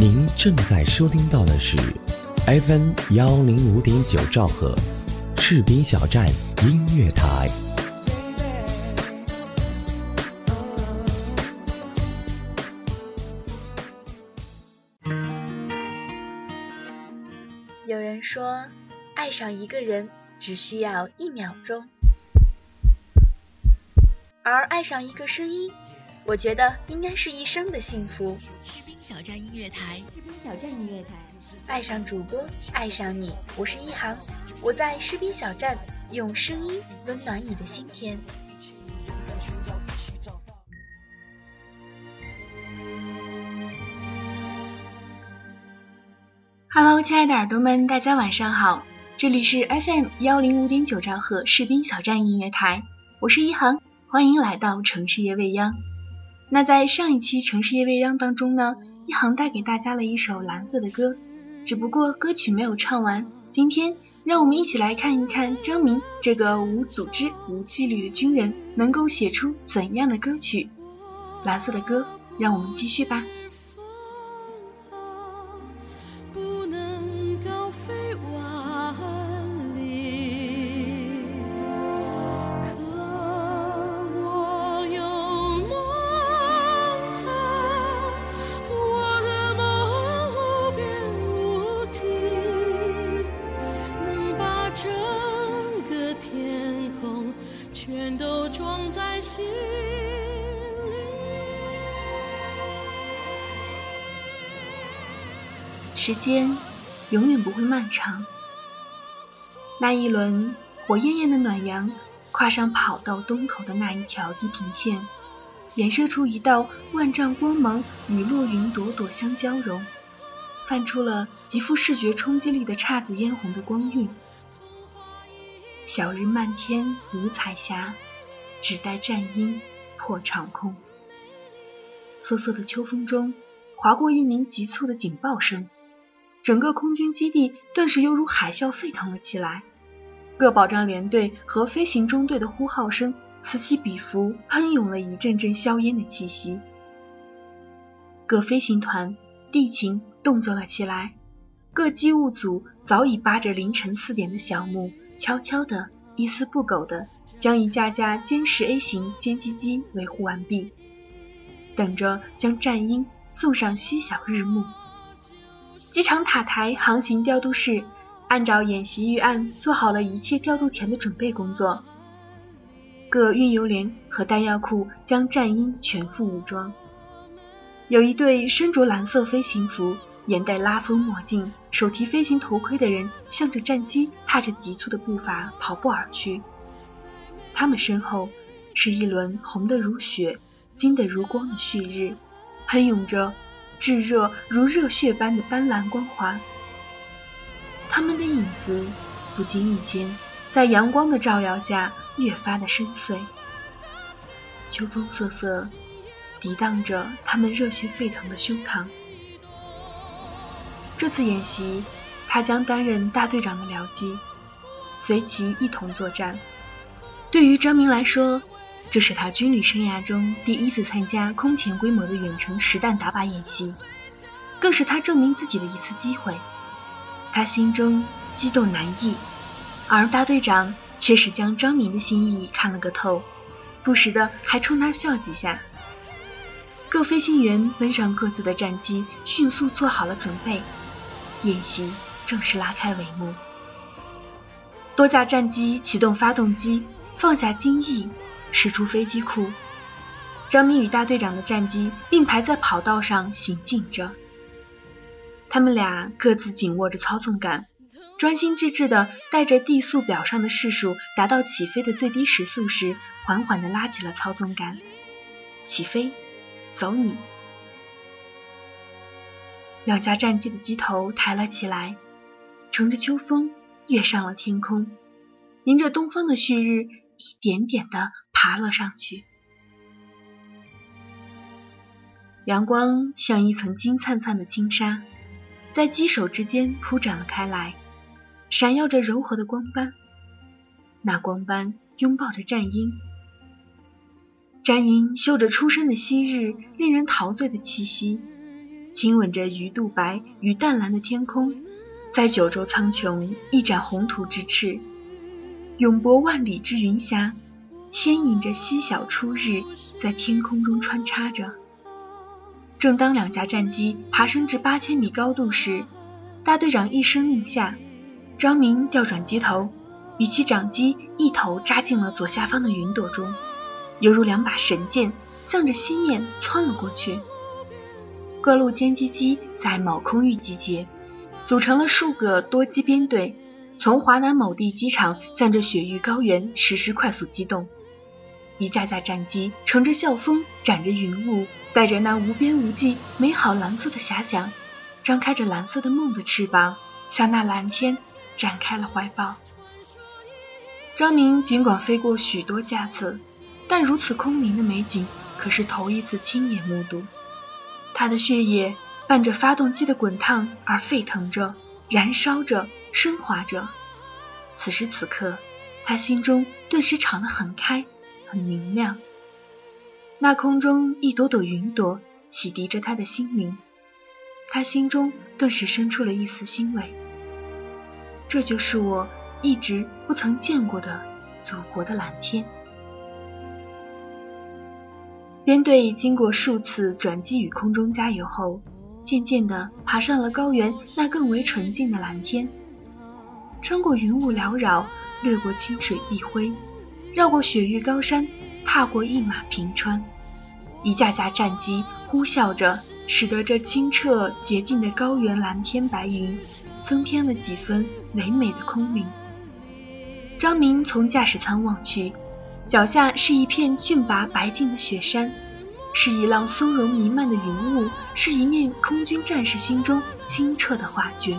您正在收听到的是 FM 幺零五点九兆赫，赤兵小站音乐台。有人说，爱上一个人只需要一秒钟，而爱上一个声音，我觉得应该是一生的幸福。士兵小站音乐台，士兵小站音乐台，爱上主播，爱上你，我是一航，我在士兵小站用声音温暖你的心田。Hello，亲爱的耳朵们，大家晚上好，这里是 FM 幺零五点九兆赫士兵小站音乐台，我是一航，欢迎来到城市夜未央。那在上一期城市夜未央当中呢，一航带给大家了一首蓝色的歌，只不过歌曲没有唱完。今天让我们一起来看一看张明这个无组织、无纪律的军人能够写出怎样的歌曲。蓝色的歌，让我们继续吧。时间永远不会漫长。那一轮火焰焰的暖阳，跨上跑道东头的那一条地平线，衍射出一道万丈光芒，与落云朵朵相交融，泛出了极富视觉冲击力的姹紫嫣红的光晕。小日漫天五彩霞，只待战鹰破长空。瑟瑟的秋风中，划过一鸣急促的警报声。整个空军基地顿时犹如海啸沸腾了起来，各保障连队和飞行中队的呼号声此起彼伏，喷涌了一阵阵硝烟的气息。各飞行团、地勤动作了起来，各机务组早已扒着凌晨四点的小木，悄悄地、一丝不苟地将一架架歼十 A 型歼击机维护完毕，等着将战鹰送上西小日暮。机场塔台航行调度室按照演习预案做好了一切调度前的准备工作。各运油连和弹药库将战鹰全副武装。有一对身着蓝色飞行服、眼戴拉风墨镜、手提飞行头盔的人，向着战机踏着急促的步伐跑步而去。他们身后是一轮红得如血、金得如光的旭日，喷涌着。炙热如热血般的斑斓光华，他们的影子不经意间在阳光的照耀下越发的深邃。秋风瑟瑟，涤荡着他们热血沸腾的胸膛。这次演习，他将担任大队长的僚机，随其一同作战。对于张明来说，这是他军旅生涯中第一次参加空前规模的远程实弹打靶演习，更是他证明自己的一次机会。他心中激动难抑，而大队长却是将张明的心意看了个透，不时的还冲他笑几下。各飞行员奔上各自的战机，迅速做好了准备，演习正式拉开帷幕。多架战机启动发动机，放下襟翼。驶出飞机库，张明与大队长的战机并排在跑道上行进着。他们俩各自紧握着操纵杆，专心致志地带着地速表上的示数达到起飞的最低时速时，缓缓地拉起了操纵杆。起飞，走你！两架战机的机头抬了起来，乘着秋风跃上了天空，迎着东方的旭日，一点点的爬了上去。阳光像一层金灿灿的轻纱，在机首之间铺展了开来，闪耀着柔和的光斑。那光斑拥抱着战鹰，战鹰嗅着初升的昔日，令人陶醉的气息，亲吻着鱼肚白与淡蓝的天空，在九州苍穹一展宏图之翅，永博万里之云霞，牵引着细小初日，在天空中穿插着。正当两架战机爬升至八千米高度时，大队长一声令下，张明调转机头，与其长机一头扎进了左下方的云朵中，犹如两把神剑，向着西面窜了过去。各路歼击机在某空域集结，组成了数个多机编队，从华南某地机场向着雪域高原实施快速机动。一架架战机乘着校风，展着云雾。带着那无边无际、美好蓝色的遐想，张开着蓝色的梦的翅膀，向那蓝天展开了怀抱。张明尽管飞过许多架次，但如此空灵的美景可是头一次亲眼目睹。他的血液伴着发动机的滚烫而沸腾着、燃烧着、升华着。此时此刻，他心中顿时敞得很开、很明亮。那空中一朵朵云朵洗涤着他的心灵，他心中顿时生出了一丝欣慰。这就是我一直不曾见过的祖国的蓝天。编队经过数次转机与空中加油后，渐渐地爬上了高原那更为纯净的蓝天，穿过云雾缭绕，掠过清水碧辉，绕过雪域高山。踏过一马平川，一架架战机呼啸着，使得这清澈洁净的高原蓝天白云，增添了几分唯美的空灵。张明从驾驶舱望去，脚下是一片峻拔白净的雪山，是一浪松茸弥漫的云雾，是一面空军战士心中清澈的画卷。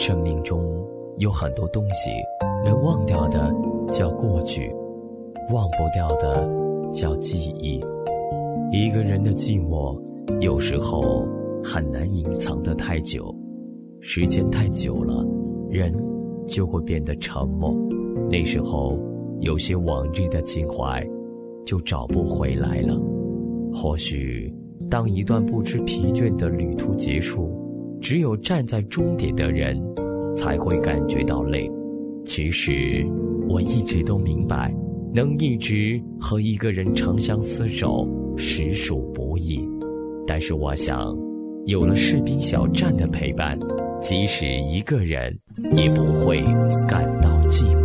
生命中有很多东西，能忘掉的叫过去，忘不掉的叫记忆。一个人的寂寞，有时候很难隐藏的太久，时间太久了，人就会变得沉默。那时候，有些往日的情怀就找不回来了。或许，当一段不知疲倦的旅途结束。只有站在终点的人，才会感觉到累。其实，我一直都明白，能一直和一个人长相厮守，实属不易。但是，我想，有了士兵小站的陪伴，即使一个人，也不会感到寂寞。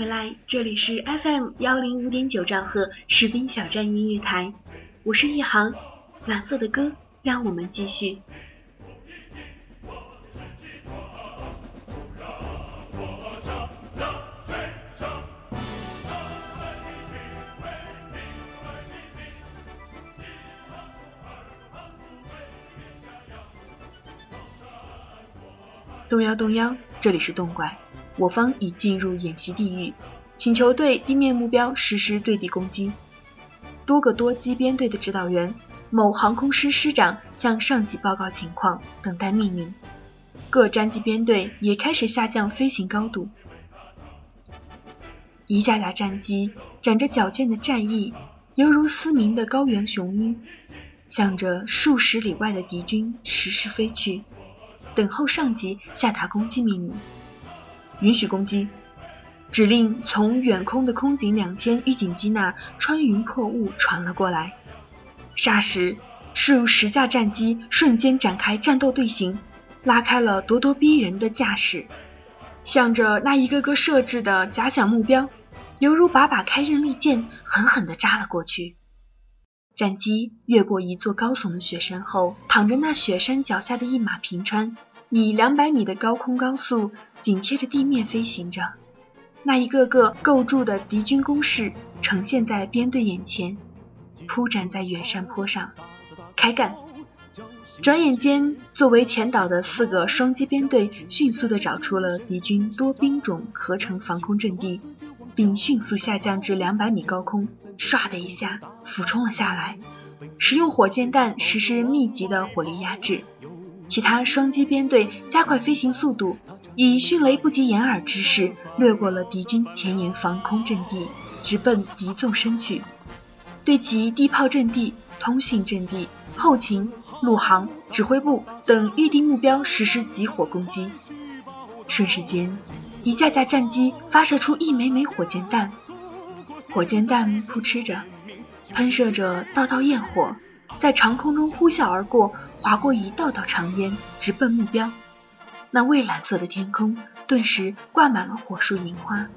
回来，这里是 FM 幺零五点九兆赫士兵小站音乐台，我是一航，蓝色的歌，让我们继续。动摇动摇，这里是动怪。我方已进入演习地域，请求对地面目标实施对地攻击。多个多机编队的指导员，某航空师师长向上级报告情况，等待命令。各战机编队也开始下降飞行高度。一架架战机展着矫健的战翼，犹如嘶鸣的高原雄鹰，向着数十里外的敌军实时飞去，等候上级下达攻击命令。允许攻击，指令从远空的空警两千预警机那穿云破雾传了过来。霎时，数十架战机瞬间展开战斗队形，拉开了咄咄逼人的架势，向着那一个个设置的假想目标，犹如把把开刃利剑，狠狠地扎了过去。战机越过一座高耸的雪山后，躺着那雪山脚下的一马平川。以两百米的高空高速紧贴着地面飞行着，那一个个构筑的敌军工事呈现在编队眼前，铺展在远山坡上。开干！转眼间，作为前导的四个双机编队迅速地找出了敌军多兵种合成防空阵地，并迅速下降至两百米高空，唰的一下俯冲了下来，使用火箭弹实施密集的火力压制。其他双机编队加快飞行速度，以迅雷不及掩耳之势掠过了敌军前沿防空阵地，直奔敌纵深去，对其地炮阵地、通信阵地、后勤、陆航、指挥部等预定目标实施集火攻击。瞬时间，一架架战机发射出一枚枚火箭弹，火箭弹扑哧着，喷射着道道焰火，在长空中呼啸而过。划过一道道长烟，直奔目标。那蔚蓝色的天空顿时挂满了火树银花。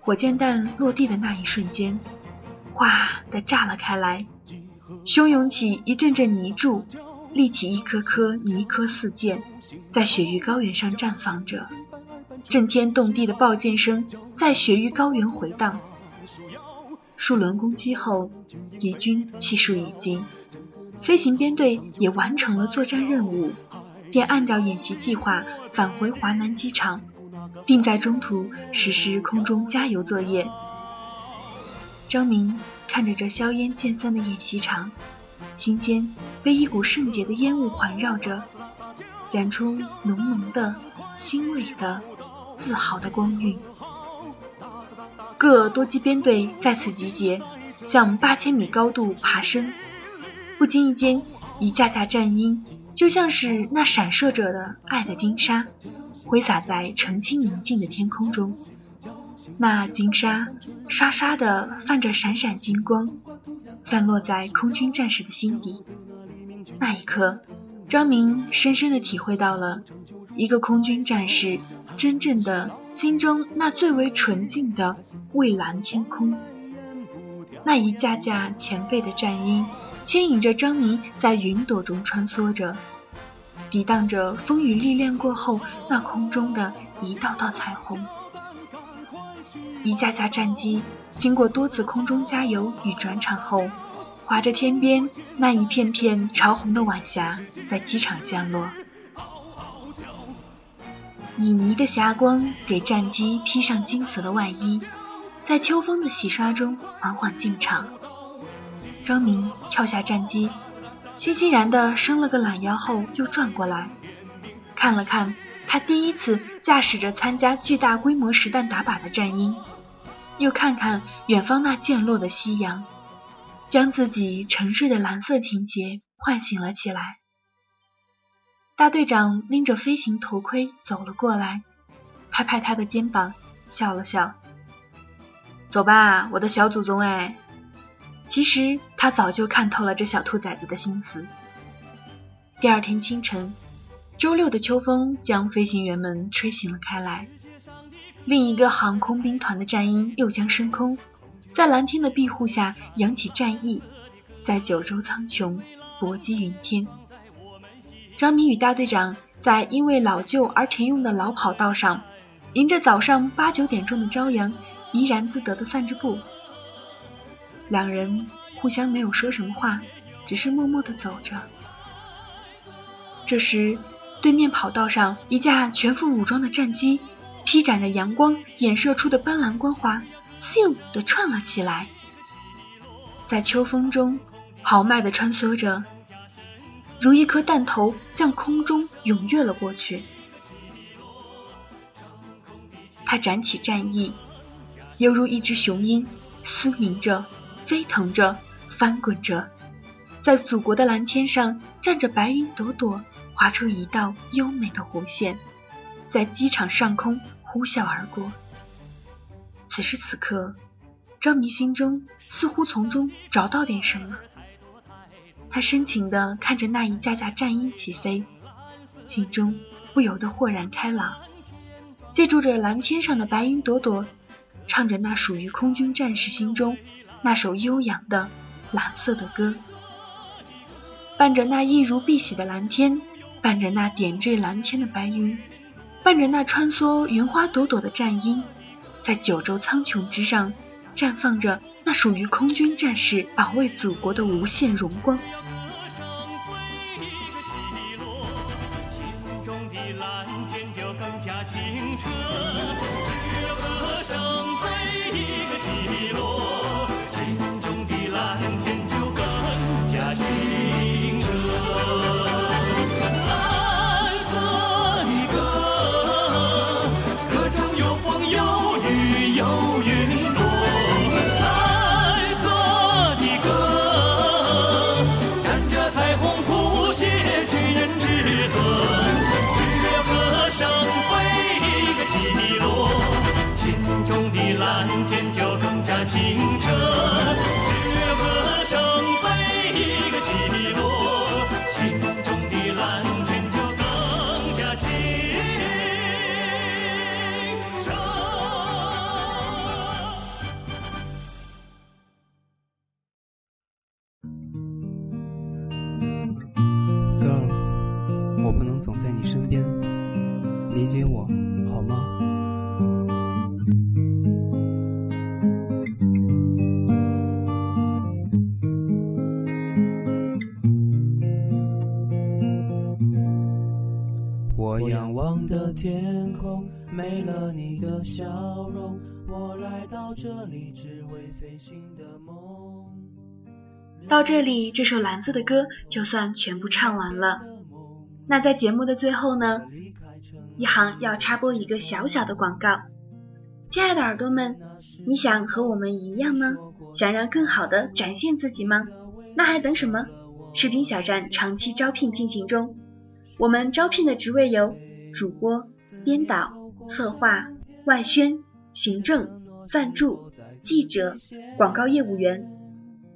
火箭弹落地的那一瞬间，哗的炸了开来，汹涌起一阵阵泥柱，立起一颗颗泥壳四箭，在雪域高原上绽放着。震天动地的爆箭声在雪域高原回荡。数轮攻击后，敌军气数已尽。飞行编队也完成了作战任务，便按照演习计划返回华南机场，并在中途实施空中加油作业。张明看着这硝烟渐散的演习场，心间被一股圣洁的烟雾环绕着，染出浓浓的、欣慰的、自豪的光晕。各多机编队再次集结，向八千米高度爬升。不经意间，一架架战鹰就像是那闪烁着的爱的金沙，挥洒在澄清宁静的天空中。那金沙刷刷的泛着闪闪金光，散落在空军战士的心底。那一刻，张明深深的体会到了一个空军战士真正的心中那最为纯净的蔚蓝天空。那一架架前辈的战鹰。牵引着张明在云朵中穿梭着，抵挡着风雨历练过后那空中的一道道彩虹。一架架战机经过多次空中加油与转场后，划着天边那一片片潮红的晚霞，在机场降落。旖旎的霞光给战机披上金色的外衣，在秋风的洗刷中缓缓进场。张明跳下战机，欣欣然地伸了个懒腰后，又转过来，看了看他第一次驾驶着参加巨大规模实弹打靶的战鹰，又看看远方那渐落的夕阳，将自己沉睡的蓝色情节唤醒了起来。大队长拎着飞行头盔走了过来，拍拍他的肩膀，笑了笑：“走吧，我的小祖宗，哎。”其实他早就看透了这小兔崽子的心思。第二天清晨，周六的秋风将飞行员们吹醒了开来。另一个航空兵团的战鹰又将升空，在蓝天的庇护下扬起战翼，在九州苍穹搏击云天。张明宇大队长在因为老旧而停用的老跑道上，迎着早上八九点钟的朝阳，怡然自得地散着步。两人互相没有说什么话，只是默默地走着。这时，对面跑道上一架全副武装的战机，披展着阳光衍射出的斑斓光华，咻地窜了起来，在秋风中豪迈地穿梭着，如一颗弹头向空中踊跃了过去。它展起战翼，犹如一只雄鹰，嘶鸣着，飞腾着，翻滚着，在祖国的蓝天上站着白云朵朵。划出一道优美的弧线，在机场上空呼啸而过。此时此刻，张明心中似乎从中找到点什么。他深情地看着那一架架战鹰起飞，心中不由得豁然开朗。借助着蓝天上的白云朵朵，唱着那属于空军战士心中那首悠扬的蓝色的歌，伴着那一如碧玺的蓝天。伴着那点缀蓝天的白云，伴着那穿梭云花朵朵的战鹰，在九州苍穹之上，绽放着那属于空军战士保卫祖国的无限荣光。心中的蓝天就更加清澈心。我仰望的天空没了你的笑容，我来到这里只为飞行的梦。到这里，这首蓝色的歌就算全部唱完了。那在节目的最后呢，一行要插播一个小小的广告。亲爱的耳朵们，你想和我们一样吗？想让更好的展现自己吗？那还等什么？视频小站长期招聘进行中，我们招聘的职位有主播、编导、策划、外宣、行政、赞助、记者、广告业务员。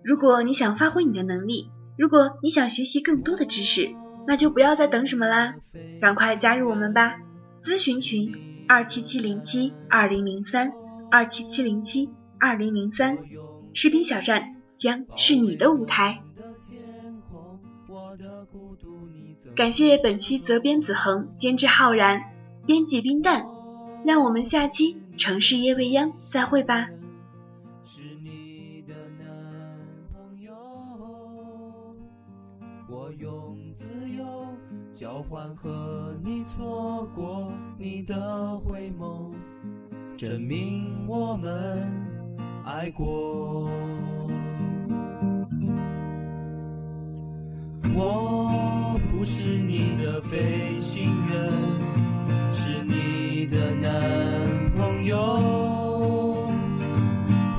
如果你想发挥你的能力，如果你想学习更多的知识。那就不要再等什么啦，赶快加入我们吧！咨询群二七七零七二零零三二七七零七二零零三，视频小站将是你的舞台。感谢本期责编子恒，监制浩然，编辑冰蛋，让我们下期城市夜未央再会吧。是你的男朋友，我用自由交换和你错过你的回眸，证明我们爱过。我是你的飞行员，是你的男朋友。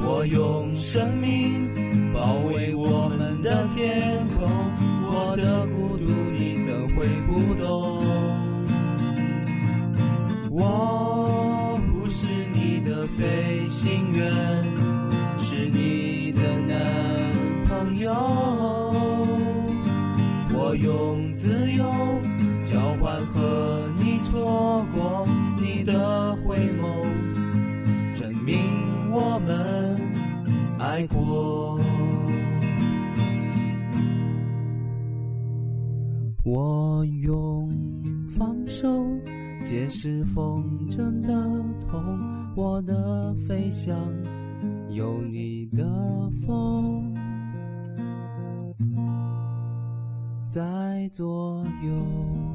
我用生命保卫我们的天空，我的孤独你怎。会不懂，我不是你的飞行员，自由交换和你错过你的回眸。证明我们爱过。我用放手解释风筝的痛，我的飞翔有你的风在左右。